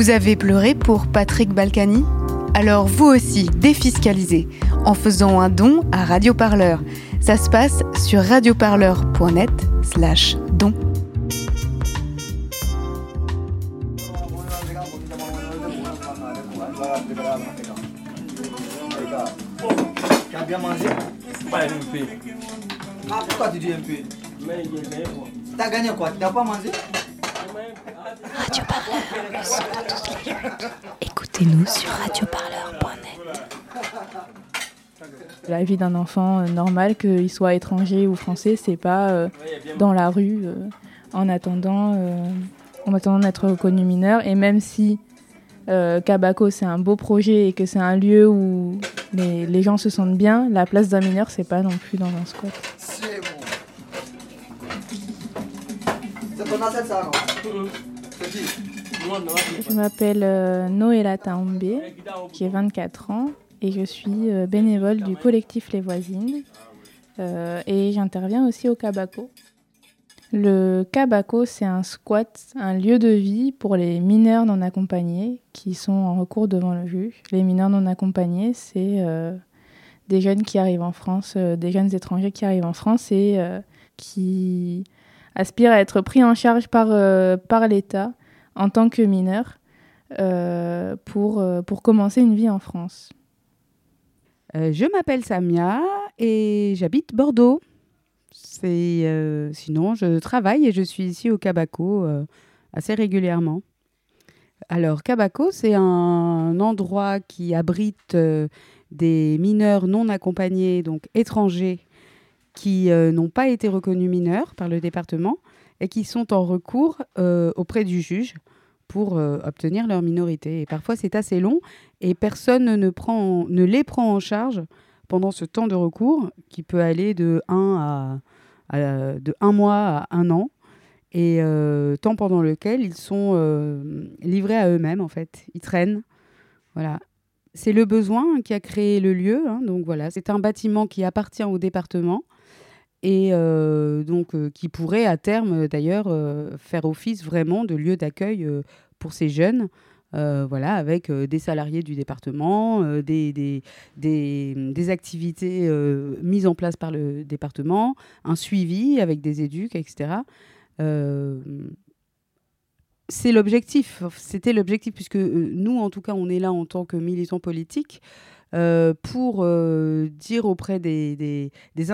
Vous avez pleuré pour Patrick Balkany Alors vous aussi, défiscalisez en faisant un don à Radioparleur. Ça se passe sur radioparleur.net slash don. Bien mangé. Ah, pourquoi tu dis il est quoi Tu as gagné quoi? Pas mangé? Radio Parleur, le son de toutes les luttes. Écoutez-nous sur radioparleur.net. La vie d'un enfant euh, normal, qu'il soit étranger ou français, c'est pas euh, dans la rue euh, en attendant, euh, en attendant d'être reconnu mineur. Et même si euh, Kabako c'est un beau projet et que c'est un lieu où les, les gens se sentent bien, la place d'un mineur c'est pas non plus dans un squat. C'est bon. C'est Je m'appelle Noëlla Taombe, j'ai 24 ans et je suis euh, bénévole du collectif Les Voisines euh, et j'interviens aussi au Kabako. Le Kabako, c'est un squat, un lieu de vie pour les mineurs non accompagnés qui sont en recours devant le juge. Les mineurs non accompagnés, c'est euh, des jeunes qui arrivent en France, des jeunes étrangers qui arrivent en France et qui aspirent à être pris en charge par l'État en tant que mineurs euh, pour, euh, pour commencer une vie en France. Euh, je m'appelle Samia et j'habite Bordeaux. Sinon je travaille et je suis ici au Cabaco assez régulièrement. Alors Cabaco, c'est un endroit qui abrite des mineurs non accompagnés, donc étrangers, qui n'ont pas été reconnus mineurs par le département et qui sont en recours euh, auprès du juge pour euh, obtenir leur minorité. Et parfois c'est assez long et personne ne, les prend en charge pendant ce temps de recours qui peut aller de 1, à, à- de un mois à un an et euh, temps pendant lequel ils sont livrés à eux-mêmes en fait. Ils traînent. Voilà. C'est le besoin qui a créé le lieu. hein. donc voilà, c'est un bâtiment qui appartient au département et euh, donc euh, qui pourrait à terme euh, d'ailleurs faire office vraiment de lieu d'accueil pour ces jeunes. Voilà, avec des salariés du département, des, des, des, activités mises en place par le département, un suivi avec des éduques, etc. C'est l'objectif, c'était l'objectif, puisque nous, en tout cas, on est là en tant que militants politiques pour dire auprès des, des,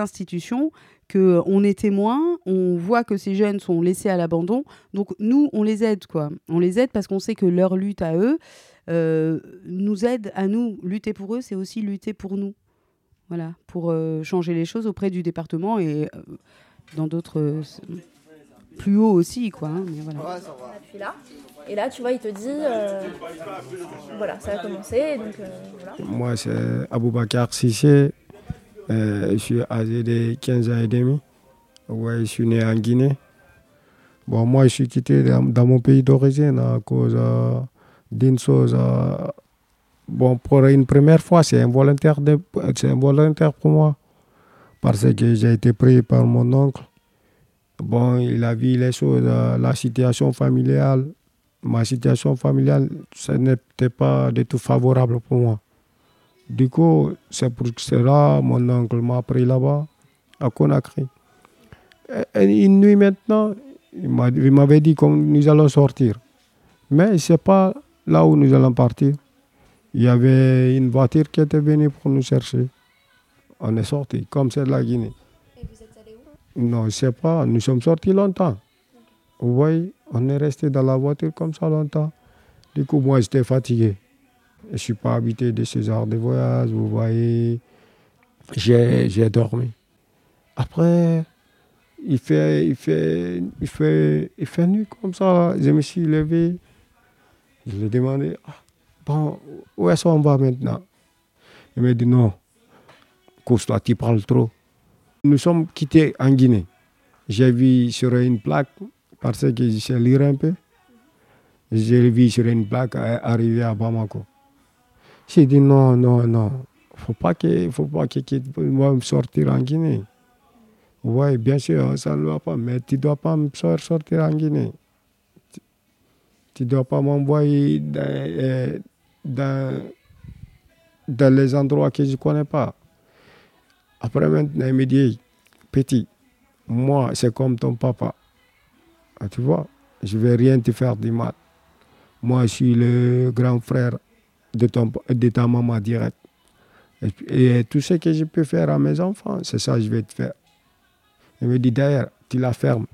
des institutions qu'on est témoin, on voit que ces jeunes sont laissés à l'abandon, donc nous, on les aide, quoi. On les aide parce qu'on sait que leur lutte à eux euh, nous aide à nous. Lutter pour eux, c'est aussi lutter pour nous. Voilà, pour euh, changer les choses auprès du département et euh, dans d'autres... euh, plus haut aussi, quoi. hein, mais voilà. Ouais, ça va. appuies là. Et là, tu vois, il te dit, euh, voilà, ça. Donc, euh, voilà. Moi, c'est Aboubakar Sissé. Euh, je suis âgé de 15 ans et demi. Ouais, je suis né en Guinée. Bon, moi, je suis quitté dans, mon pays d'origine à cause euh, d'une chose. euh, bon, pour une première fois, c'est involontaire, de- involontaire pour moi. Parce que j'ai été pris par mon oncle. Bon, il a vu les choses, la situation familiale. Ma situation familiale, ce n'était pas du tout favorable pour moi. Du coup, c'est pour cela mon oncle m'a pris là-bas, à Conakry. Et- une nuit maintenant, il m'a- il m'avait dit que nous allons sortir. Mais ce n'est pas là où nous allons partir. Il y avait une voiture qui était venue pour nous chercher. On est sorti, comme c'est de la Guinée. Et vous êtes allé où? Non, je ne sais pas. Nous sommes sortis longtemps. Vous voyez, on est resté dans la voiture comme ça longtemps. Du coup, moi, j'étais fatigué. Je ne suis pas habité de ce genre de voyage, vous voyez. J'ai dormi. Après, il fait, il, fait, il, fait, il fait nuit comme ça. Je me suis levé. Je lui ai demandé, Ah, bon, où est-ce qu'on va maintenant? Il m'a dit, non, couche-toi, tu parles trop. Nous sommes quittés en Guinée. J'ai vu sur une plaque, parce que je sais lire un peu, j'ai vu sur une plaque euh, arriver à Bamako. J'ai dit non, non, non, faut pas faut pas tu vas me sortir en Guinée. Oui, bien sûr, ça ne va pas, mais tu ne dois pas me sortir en Guinée. Tu- ne dois pas m'envoyer dans, euh, dans, dans les endroits que je ne connais pas. Après, maintenant, il me dit, petit, moi, c'est comme ton papa. Ah, tu vois, je ne vais rien te faire du mal. Moi, je suis le grand frère de, ta maman direct. Et, et tout ce que je peux faire à mes enfants, c'est ça que je vais te faire. Il me dit, d'ailleurs, tu la fermes.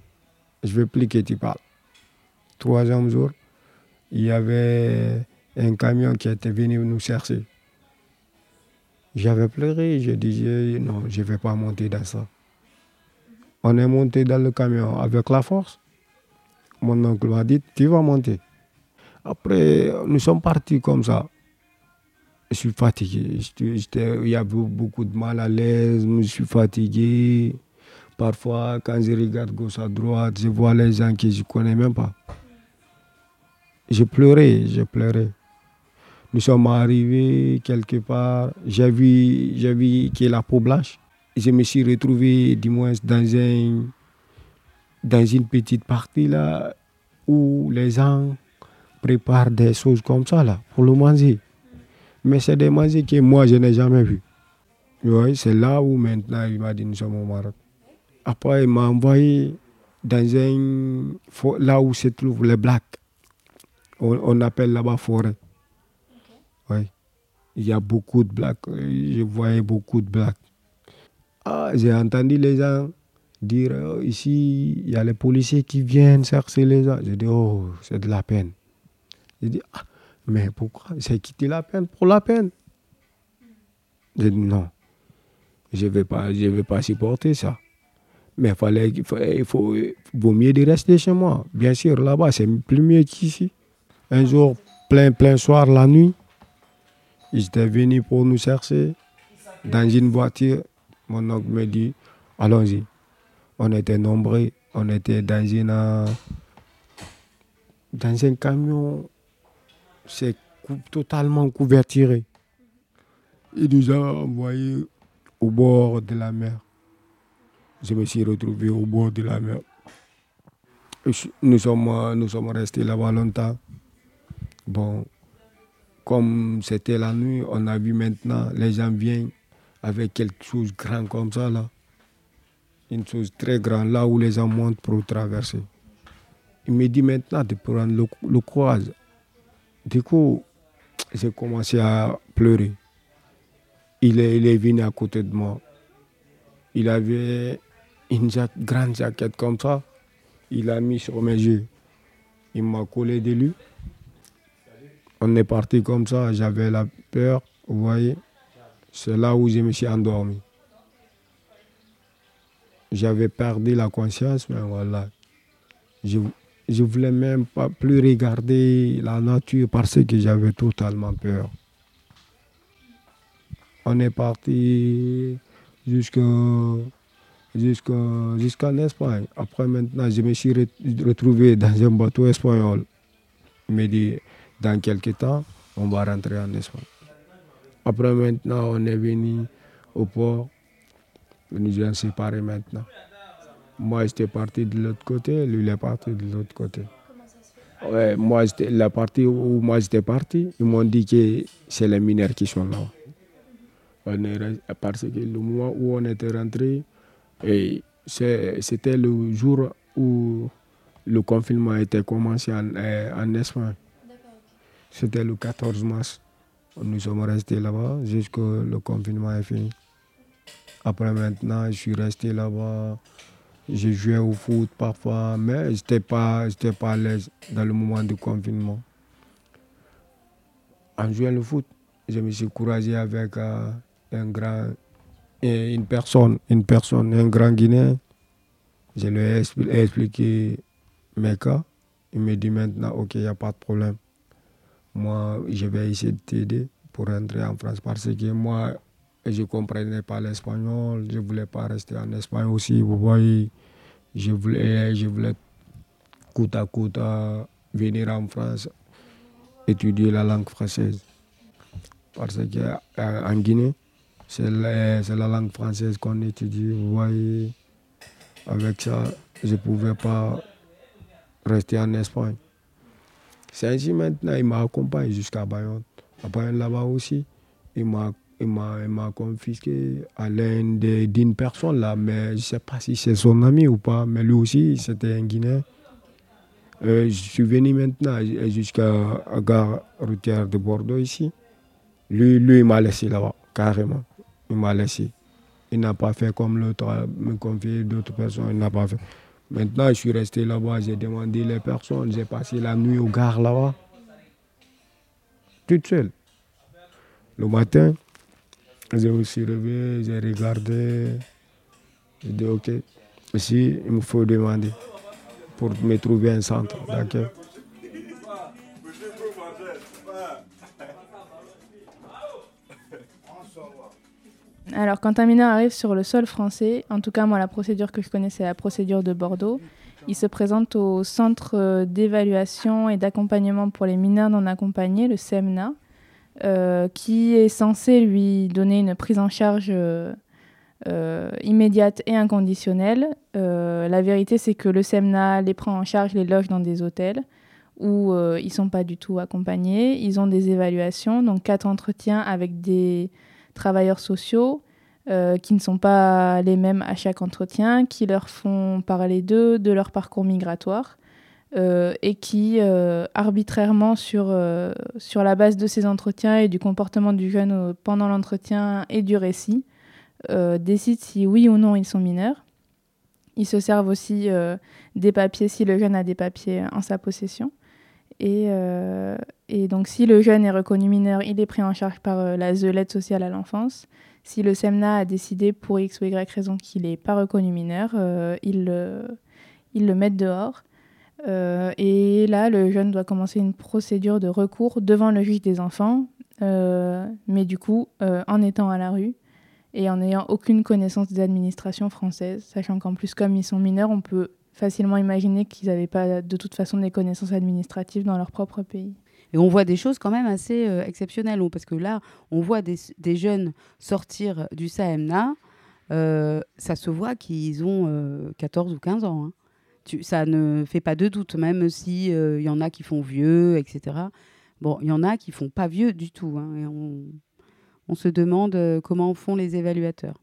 Je ne veux plus que tu parles. Troisième jour, il y avait un camion qui était venu nous chercher. J'avais pleuré, je disais non, je ne vais pas monter dans ça. On est monté dans le camion avec la force. Mon oncle m'a dit, tu vas monter. Après, nous sommes partis comme ça. Je suis fatigué. Il y a beaucoup de mal à l'aise, je suis fatigué. Parfois, quand je regarde gauche à droite, je vois les gens que je ne connais même pas. J'ai pleuré, j'ai pleuré. Nous sommes arrivés quelque part, j'ai vu, j'ai vu a la peau blanche. Je me suis retrouvé, du moins, dans, un, dans une petite partie là, où les gens préparent des choses comme ça là, pour le manger. Mais c'est des manger que moi, je n'ai jamais vu. Oui, c'est là où maintenant il m'a dit nous sommes au Maroc. Après, il m'a envoyé dans un. là où se trouvent les blacks. On, on appelle là-bas forêt. Oui. Il y a beaucoup de blacks. Je voyais beaucoup de blacks. Ah, j'ai entendu les gens dire oh, ici, il y a les policiers qui viennent chercher les gens. J'ai dit, oh, c'est de la peine. J'ai dit, ah, mais pourquoi? J'ai quitté la peine pour la peine. Non, je ne vais, pas, vais pas supporter ça. Mais fallait, il il faut, vaut mieux de rester chez moi. Bien sûr, là-bas, c'est plus mieux qu'ici. Un jour, plein, plein soir, la nuit, ils étaient venus pour nous chercher dans une voiture. Mon oncle me dit, allons-y. On était nombreux, on était dans, une, dans un camion, c'est totalement couverturé. Il nous a envoyés au bord de la mer je me suis retrouvé au bord de la mer. Nous sommes, restés là-bas longtemps. Bon, comme c'était la nuit, on a vu maintenant, les gens viennent avec quelque chose de grand comme ça là. Une chose très grande, là où les gens montent pour traverser. Il me dit maintenant de prendre le, le Du coup, j'ai commencé à pleurer. Il est, venu à côté de moi. Il avait une grande jaquette comme ça. Il a mis sur mes yeux. Il m'a collé de lui. On est parti comme ça. J'avais la peur. Vous voyez, c'est là où je me suis endormi. J'avais perdu la conscience, mais voilà. Ne voulais même pas plus regarder la nature parce que j'avais totalement peur. On est parti jusqu'en Espagne. Après, maintenant, je me suis retrouvé dans un bateau espagnol. Il m'a dit, dans quelques temps, on va rentrer en Espagne. Après, maintenant, on est venu au port. Nous sommes séparés maintenant. Moi, j'étais parti de l'autre côté, lui, il est parti de l'autre côté. Ouais, moi, la partie où moi j'étais parti, ils m'ont dit que c'est les mineurs qui sont là. parce que le moment où on était rentré, c'était le jour où le confinement a été commencé en, euh, en Espagne. C'était le 14 mars. Nous sommes restés là-bas jusqu'à le confinement est fini. Après maintenant, je suis resté là-bas. J'ai joué au foot parfois, mais je n'étais pas, pas à l'aise dans le moment du confinement. En jouant le foot, je me suis couragé avec euh, un grand une personne, une personne, un grand Guinéen, je lui ai expliqué mes cas. Il me dit maintenant, ok, il n'y a pas de problème. Moi, je vais essayer de t'aider pour rentrer en France parce que moi, je ne comprenais pas l'espagnol. Je ne voulais pas rester en Espagne aussi. Vous voyez, je voulais, je voulais coûte à coûte venir en France étudier la langue française. Parce qu'en Guinée, c'est la, la, langue française qu'on étudie. Vous voyez, avec ça, je ne pouvais pas rester en Espagne. C'est ainsi maintenant, il m'accompagne jusqu'à Bayonne. À Bayonne là-bas aussi, il m'a il m'a confisqué à l'un des- d'une personne là, mais je ne sais pas si c'est son ami ou pas, mais lui aussi, c'était un Guinéen. Euh, je suis venu maintenant jusqu'à la gare routière de Bordeaux ici. Lui, lui il m'a laissé là-bas, carrément. Il m'a laissé. Il n'a pas fait comme l'autre, a me confier d'autres personnes, il n'a pas fait. Maintenant, je suis resté là-bas, j'ai demandé les personnes, j'ai passé la nuit au gare là-bas. Toute seule. Le matin, j'ai aussi réveillé, j'ai regardé. J'ai dit, OK, ici, il me faut demander pour me trouver un centre. Alors, quand un mineur arrive sur le sol français, en tout cas, moi, la procédure que je connais, c'est la procédure de Bordeaux. Il se présente au Centre euh, d'évaluation et d'accompagnement pour les mineurs non accompagnés, le CEMNA, qui est censé lui donner une prise en charge euh, euh, immédiate et inconditionnelle. Euh, la vérité, c'est que le CEMNA les prend en charge, les loge dans des hôtels où euh, ils ne sont pas du tout accompagnés. Ils ont des évaluations, donc quatre entretiens avec des travailleurs sociaux euh, qui ne sont pas les mêmes à chaque entretien, qui leur font parler d'eux, de leur parcours migratoire, euh, et qui, euh, arbitrairement, sur, euh, sur la base de ces entretiens et du comportement du jeune pendant l'entretien et du récit, décident si oui ou non ils sont mineurs. Ils se servent aussi des papiers si le jeune a des papiers en sa possession. Et, donc, si le jeune est reconnu mineur, il est pris en charge par la l'aide sociale à l'enfance. Si le SEMNA a décidé pour X ou Y raison qu'il n'est pas reconnu mineur, ils le mettent dehors. Euh, et là, le jeune doit commencer une procédure de recours devant le juge des enfants, euh, mais du coup, euh, en étant à la rue et en n'ayant aucune connaissance des administrations françaises, sachant qu'en plus, comme ils sont mineurs, on peut facilement imaginer qu'ils n'avaient pas de toute façon des connaissances administratives dans leur propre pays. Et on voit des choses quand même assez exceptionnelles, on- parce que là, on voit des, jeunes sortir du SAMNA, euh, ça se voit qu'ils ont euh, 14 ou 15 ans. hein. Ça ne fait pas de doute, même si euh, il y en a qui font vieux, etc. Bon, il y en a qui font pas vieux du tout. hein, on, se demande euh, comment font les évaluateurs.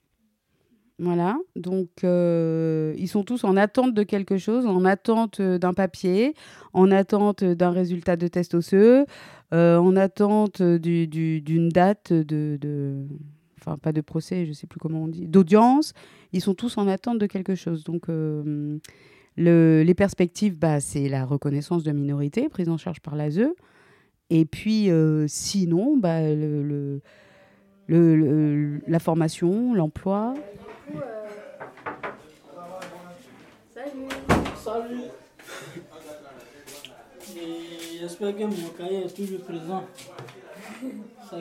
Voilà, donc euh, ils sont tous en attente de quelque chose, en attente euh, d'un papier, en attente d'un résultat de test osseux, euh, en attente du- du- d'une date de, Enfin, pas de procès, je sais plus comment on dit, d'audience. Ils sont tous en attente de quelque chose. Donc, euh, le- les perspectives, bah, c'est la reconnaissance de minorité, prise en charge par l'ASE. Et puis, euh, sinon, bah, le, le- le- la formation, l'emploi. Salut. Et J'espère que mon cahier est toujours présent. Ça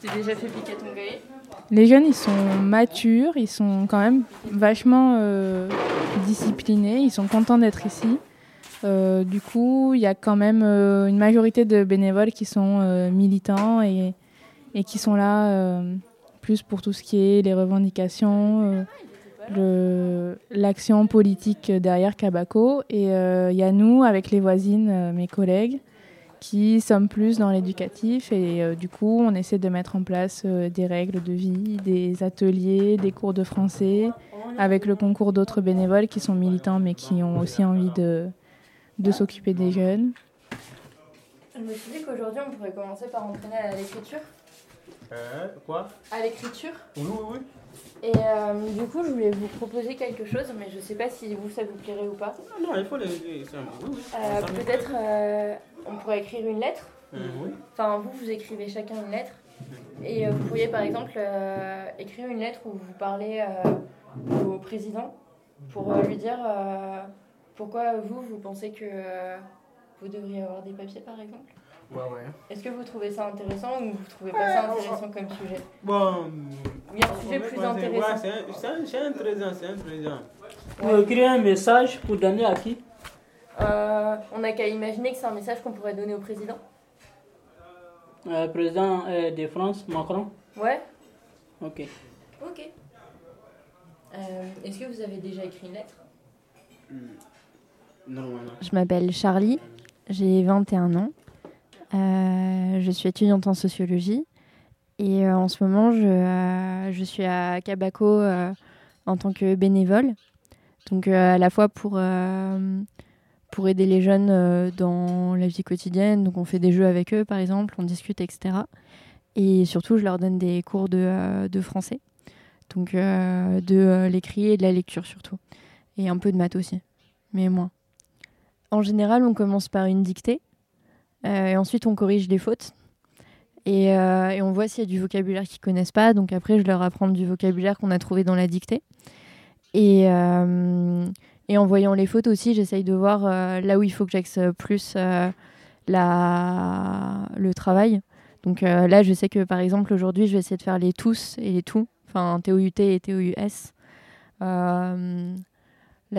Tu t'es déjà fait piquer ton cahier Les jeunes, ils sont matures, ils sont quand même vachement euh, disciplinés, ils sont contents d'être ici. Euh, du coup, il y a quand même euh, une majorité de bénévoles qui sont militants et, et qui sont là plus pour tout ce qui est les revendications, l'action politique derrière Cabaco. Et il y a nous, avec les voisines, mes collègues, qui sommes plus dans l'éducatif et euh, du coup on essaie de mettre en place euh, des règles de vie, des ateliers, des cours de français avec le concours d'autres bénévoles qui sont militants mais qui ont aussi envie de, de s'occuper des jeunes. Je me suis dit qu'aujourd'hui on pourrait commencer par entraîner à l'écriture. Euh, quoi? À l'écriture. Oui, oui, oui. Et euh, du coup je voulais vous proposer quelque chose mais je sais pas si vous ça vous plairait ou pas. Non, non, il faut les. les- oui, oui. Euh, Peut-être euh, on pourrait écrire une lettre. Enfin vous vous écrivez chacun une lettre. Et euh, vous pourriez par exemple euh, écrire une lettre où vous parlez euh, au président pour euh, lui dire euh, pourquoi vous, vous pensez que euh, vous devriez avoir des papiers par exemple. Ouais, ouais. Est-ce que vous trouvez ça intéressant ou vous trouvez pas ça intéressant comme sujet? Bon. Il y a un sujet plus intéressant. C'est un- c'est un- c'est intéressant, c'est intéressant. Pour écrire un message pour donner à qui? Euh, on n'a qu'à imaginer que c'est un message qu'on pourrait donner au président. Euh, Président euh, de France, Macron? Ouais Ok. Ok. Euh, Est-ce que vous avez déjà écrit une lettre? Normalement. Je m'appelle Charlie j'ai 21 ans. Euh, je suis étudiante en sociologie. Et euh, en ce moment, je, euh, je suis à Cabaco euh, en tant que bénévole. Donc à la fois pour, pour aider les jeunes dans la vie quotidienne. Donc on fait des jeux avec eux, par exemple, on discute, etc. Et surtout, je leur donne des cours de, de français. Donc de l'écrit et de la lecture surtout. Et un peu de maths aussi, mais moins. En général, on commence par une dictée. et ensuite, on corrige les fautes. Et, euh, et on voit s'il y a du vocabulaire qu'ils connaissent pas. Donc après, je leur apprends du vocabulaire qu'on a trouvé dans la dictée. Et, euh, en voyant les fautes aussi, j'essaye de voir euh, là où il faut que j'axe plus la... le travail. Donc là, je sais que par exemple, aujourd'hui, je vais essayer de faire les tous et les tout. Enfin, TOUT et TOUS. Là,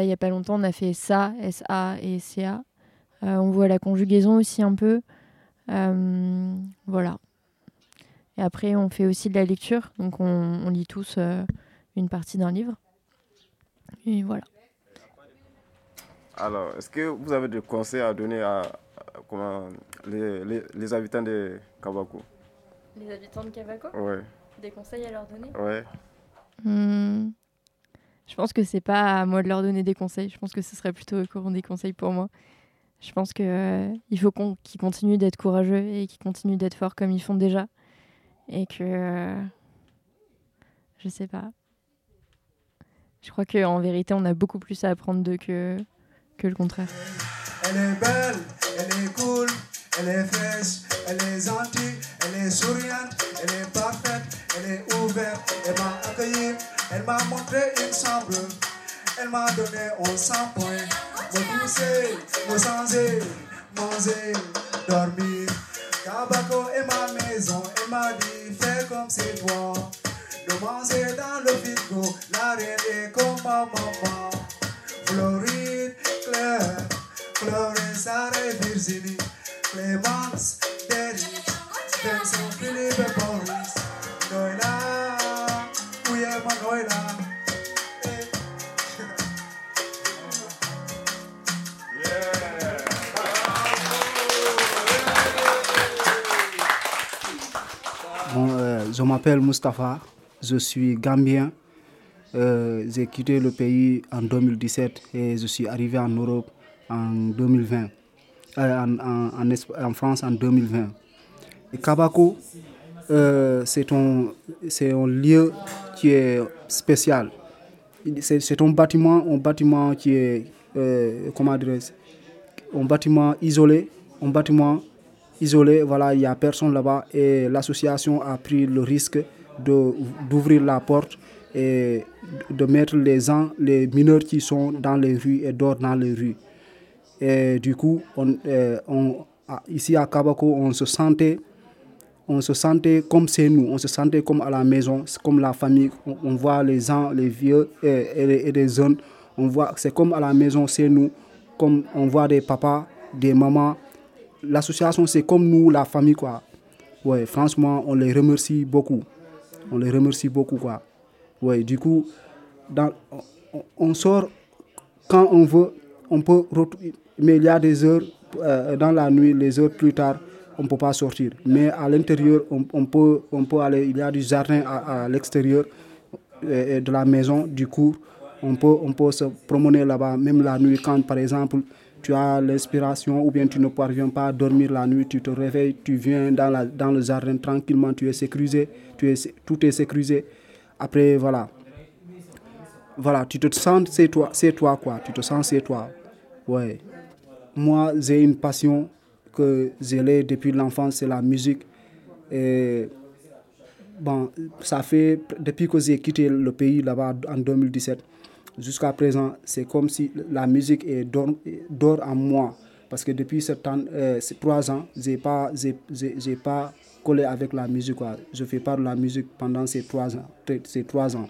il n'y a pas longtemps, on a fait ça, SA et CA. Euh, on voit la conjugaison aussi un peu. Voilà. Et après, on fait aussi de la lecture. Donc, on, on lit tous euh, une partie d'un livre. Et voilà. Alors, est-ce que vous avez des conseils à donner à, à- comment, les, les, les habitants de Kabako? Les habitants de Cavaco Ouais, Des conseils à leur donner? Ouais. Hmm. Je pense que c'est pas à moi de leur donner des conseils. Je pense que ce serait plutôt eux qui auront des conseils pour moi. Je pense que euh, il faut qu'on- qu'ils continuent d'être courageux et qu'ils continuent d'être forts comme ils font déjà. Et que. euh, je sais pas. Je crois qu'en vérité, on a beaucoup plus à apprendre d'eux que, que le contraire. Elle est belle, elle est cool, elle est fraîche, elle est gentille, elle est souriante, elle est parfaite, elle est ouverte, elle m'a accueilli, elle m'a montré une chambre, elle m'a donné un 100 points, me pousser, me changer, manger, dormir. Kabako est ma maison, elle m'a dit fais comme c'est toi, de manger dans le frigo, la reine est comme ma maman. Floride, Claire, Florence, et Virginie, Clémence, Derry, Vincent, Philippe et Boris, je m'appelle Mustapha, je suis gambien. Euh, J'ai quitté le pays en 2017 et je suis arrivé en Europe en 2020, euh, en, France en 2020. Et Kabako, euh, c'est un, lieu qui est spécial. C'est un bâtiment, un bâtiment qui est, comment un bâtiment isolé, un bâtiment isolé, voilà, il n'y a personne là-bas et l'association a pris le risque d'ouvrir la porte et de mettre les gens, les mineurs qui sont dans les rues et dorment dans les rues. Et du coup, on, euh, on- ici à Kabako, on se sentait on se sentait comme c'est nous, on se sentait comme à la maison, comme la famille. On, on voit les gens, les vieux et, et les, et les jeunes. On voit, c'est comme à la maison, c'est nous. Comme on voit des papas, des mamans. L'association, c'est comme nous, la famille, quoi. Ouais, franchement, on les remercie beaucoup. On les remercie beaucoup, quoi. Ouais, du coup, dans, on, sort quand on veut, on peut. Mais il y a des heures, euh, dans la nuit, les heures plus tard, on ne peut pas sortir. Mais à l'intérieur, on, on peut, on peut aller. Il y a du jardin à, à l'extérieur euh, de la maison, du cours. On peut, on peut se promener là-bas, même la nuit, quand par exemple tu as l'inspiration ou bien tu ne parviens pas à dormir la nuit, tu te réveilles, tu viens dans, la, dans le jardin tranquillement, tu es sécurisé, tu es, tout est sécurisé. Après, voilà. Voilà, tu te sens, c'est toi, c'est toi quoi, tu te sens, c'est toi. Ouais. Moi, j'ai une passion que j'ai l'ai depuis l'enfance, c'est la musique. Et bon, ça fait depuis que j'ai quitté le pays là-bas en 2017 jusqu'à présent, c'est comme si la musique est dort, dort en moi. Parce que depuis temps, euh, trois ans, je n'ai pas, j'ai, j'ai pas collé avec la musique. Quoi. Je fais pas de la musique pendant ces trois ans. Ces trois ans.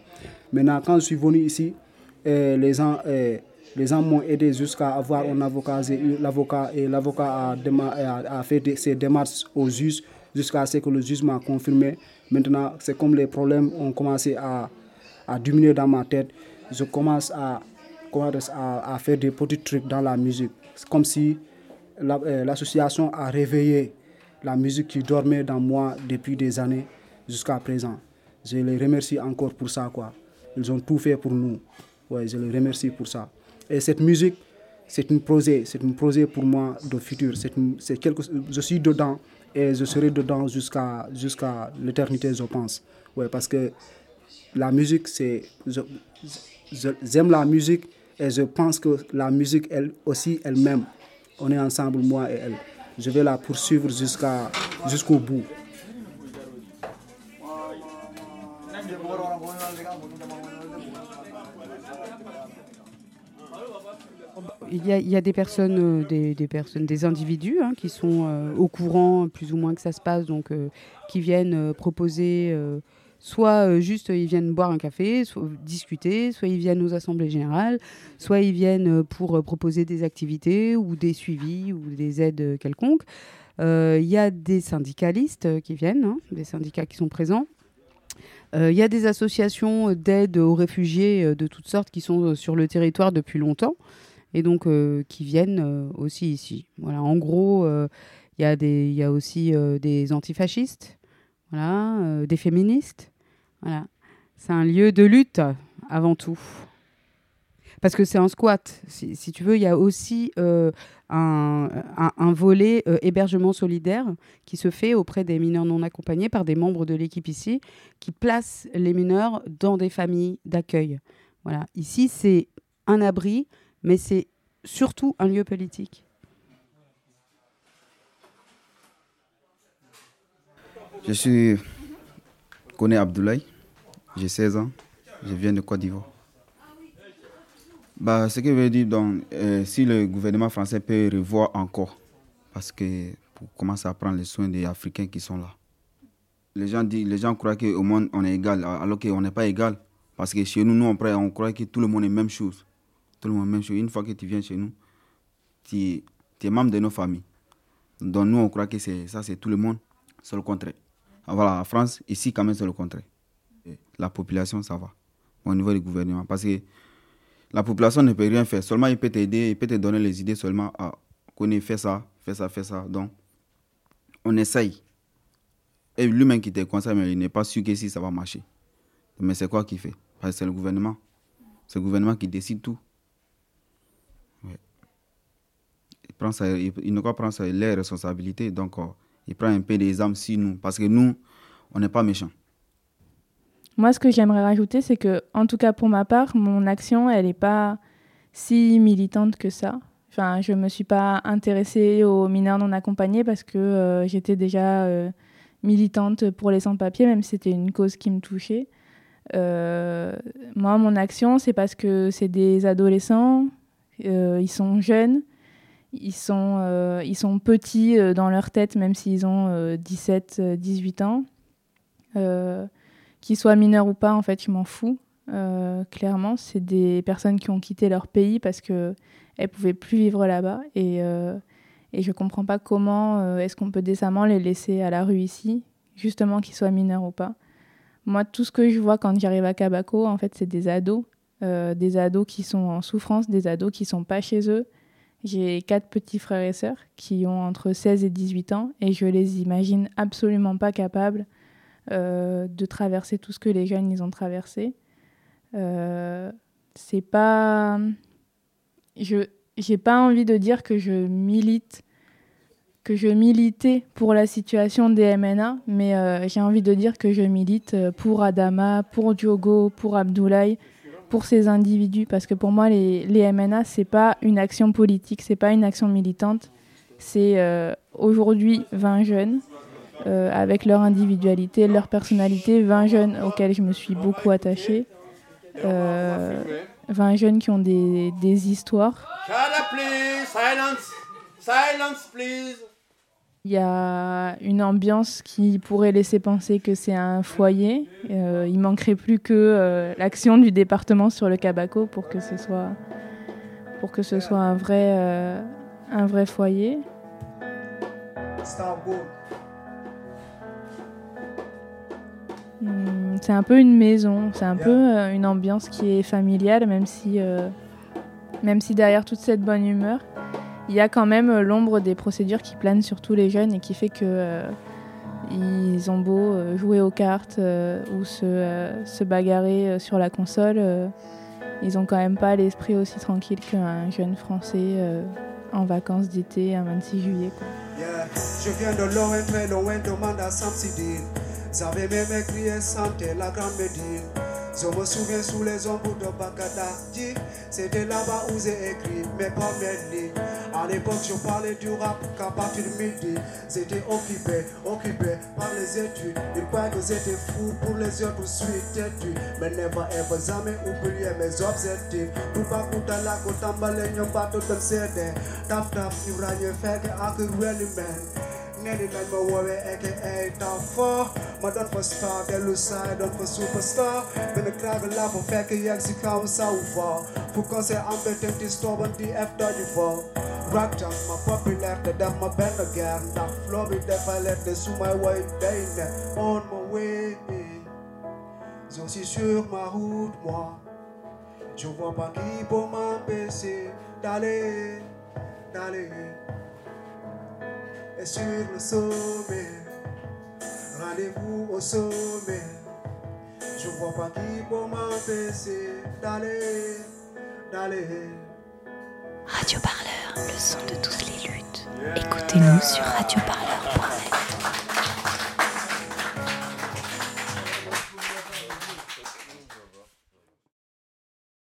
Maintenant, quand je suis venu ici, euh, les gens, euh, les gens m'ont aidé jusqu'à avoir un avocat. J'ai eu l'avocat et l'avocat a, a, a, fait ses démarches au juge jusqu'à ce que le juge m'a confirmé. Maintenant, c'est comme les problèmes ont commencé à, à diminuer dans ma tête. Je commence à, à, à faire des petits trucs dans la musique. C'est comme si euh, l'association a réveillé la musique qui dormait dans moi depuis des années jusqu'à présent. Je les remercie encore pour ça. Quoi. Ils ont tout fait pour nous. Ouais, je les remercie pour ça. Et cette musique, c'est une projet, c'est une projet pour moi de futur. C'est quelque, je suis dedans et je serai dedans jusqu'à jusqu'à l'éternité, je pense. Ouais, parce que la musique, c'est, j'aime la musique et je pense que la musique, elle aussi, elle-même, on est ensemble, moi et elle. Je vais la poursuivre jusqu'à jusqu'au bout. Il y, a, il y a des personnes, euh, des, des personnes, des individus hein, qui sont euh, au courant plus ou moins que ça se passe, donc euh, qui viennent proposer, soit euh, juste ils viennent boire un café, soit discuter, soit ils viennent aux assemblées générales, soit ils viennent euh, pour euh, proposer des activités ou des suivis ou des aides quelconques. Il y a des syndicalistes qui viennent, hein, des syndicats qui sont présents. Il y a des associations d'aide aux réfugiés de toutes sortes qui sont sur le territoire depuis longtemps et donc qui viennent aussi ici. Voilà, en gros, il y, a aussi des antifascistes, voilà, euh, des féministes. Voilà. C'est un lieu de lutte avant tout. Parce que c'est un squat. Si, tu veux, il y a aussi euh, un volet euh, hébergement solidaire qui se fait auprès des mineurs non accompagnés par des membres de l'équipe ici, qui placent les mineurs dans des familles d'accueil. Voilà. Ici, c'est un abri, mais c'est surtout un lieu politique. Je suis Koné Abdoulaye, j'ai 16 ans, je viens de Côte d'Ivoire. Bah, ce que je veux dire, donc, euh, si le gouvernement français peut revoir encore, parce que pour commencer à prendre les soins des Africains qui sont là. Les gens, disent, les gens croient qu'au monde on est égal, alors qu'on n'est pas égal. Parce que chez nous, nous on, prend- on croit que tout le monde est même chose. Tout le monde est même chose. Une fois que tu viens chez nous, tu, tu es membre de nos familles. Donc nous, on croit que ça, c'est tout le monde. C'est le contraire. Voilà, en France, ici, quand même, c'est le contraire. La population, ça va. Au niveau du gouvernement. Parce que la population ne peut rien faire. Seulement, il peut t'aider, il peut te donner les idées seulement. Ah, connais, fais ça, fais ça, fais ça. Donc, on essaye. Et lui-même qui te conseille, mais il n'est pas sûr que si ça va marcher. Mais c'est quoi qu'il fait? Parce que c'est le gouvernement. C'est le gouvernement qui décide tout. Ouais. Il, prend il, il ne pas prendre les responsabilités. Donc, euh, il prend un peu des âmes sur nous. Parce que nous, on n'est pas méchants. Moi, ce que j'aimerais rajouter, c'est que, en tout cas pour ma part, mon action, elle n'est pas si militante que ça. Enfin, je ne me suis pas intéressée aux mineurs non accompagnés parce que euh, j'étais déjà euh, militante pour les sans-papiers, même si c'était une cause qui me touchait. Euh, moi, mon action, c'est parce que c'est des adolescents, ils sont jeunes, ils sont, euh, ils sont petits euh, dans leur tête, même s'ils ont euh, 17, euh, 18 ans. Qu'ils soient mineurs ou pas, en fait, je m'en fous. Clairement, c'est des personnes qui ont quitté leur pays parce que elles pouvaient plus vivre là-bas et et je comprends pas comment est-ce qu'on peut décemment les laisser à la rue ici, justement qu'ils soient mineurs ou pas. Moi, tout ce que je vois quand j'arrive à Kabako, en fait, c'est des ados, des ados qui sont en souffrance, des ados qui sont pas chez eux. J'ai quatre petits frères et sœurs qui ont entre 16 et 18 ans et je les imagine absolument pas capables euh, de traverser tout ce que les jeunes ils ont traversé. Euh, c'est pas. Je j'ai pas envie de dire que je milite, militais pour la situation des MNA, mais euh, j'ai envie de dire que je milite pour Adama, pour Diogo, pour Abdoulaye, pour ces individus, parce que pour moi les, les MNA c'est pas une action politique, c'est pas une action militante, c'est euh, aujourd'hui 20 jeunes euh, avec leur individualité, leur personnalité, 20 jeunes auxquels je me suis beaucoup attachée, euh, 20 jeunes qui ont des, des histoires. Silence. Silence, please. Il y a une ambiance qui pourrait laisser penser que c'est un foyer. Euh, il manquerait plus que euh, l'action du département sur le Cabaco pour que ce soit, pour que ce soit un vrai, euh, un vrai foyer. Hmm, C'est un peu une maison, c'est un peu euh, une ambiance qui est familiale, même si, même si derrière toute cette bonne humeur, il y a quand même l'ombre des procédures qui planent sur tous les jeunes et qui fait que ils ont beau jouer aux cartes ou se, se bagarrer sur la console, ils ont quand même pas l'esprit aussi tranquille qu'un jeune Français en vacances d'été un 26 juillet. Je viens de demande à même écrit la grande. Je me souviens sous les ombres de Bakadadi. C'était là-bas où j'ai écrit mes premières lignes. À l'époque, je parlais du rap qu'à partir de midi. J'étais occupé, occupé par les études. Ils croyaient que j'étais fou pour les autres, suis têtu. Mais never ever, jamais oublié mes objectifs. Tout pas coûter la côte en balai, n'y a pas de CD. Tap tap, il y a rien fait que à que man. Nelly like my warrior, aka Tough Ma doon fa star, dellu saay doon fa superstar. Benn kraaga laa fa fekk yegg si kaw sawu fa Fu conseil am beten di stoban di F benn guerre Ndax flow bi dafa leer te su may woy day ne On my way Je suis sur ma route moi. Je vois pas qui peut m'empêcher d'aller, d'aller et sur le sommet. Rendez-vous au sommet. Je vois pas qui peut m'empêcher d'aller, d'aller. Radio Parleur, le son de toutes les luttes. Écoutez-nous sur Radio Parleur.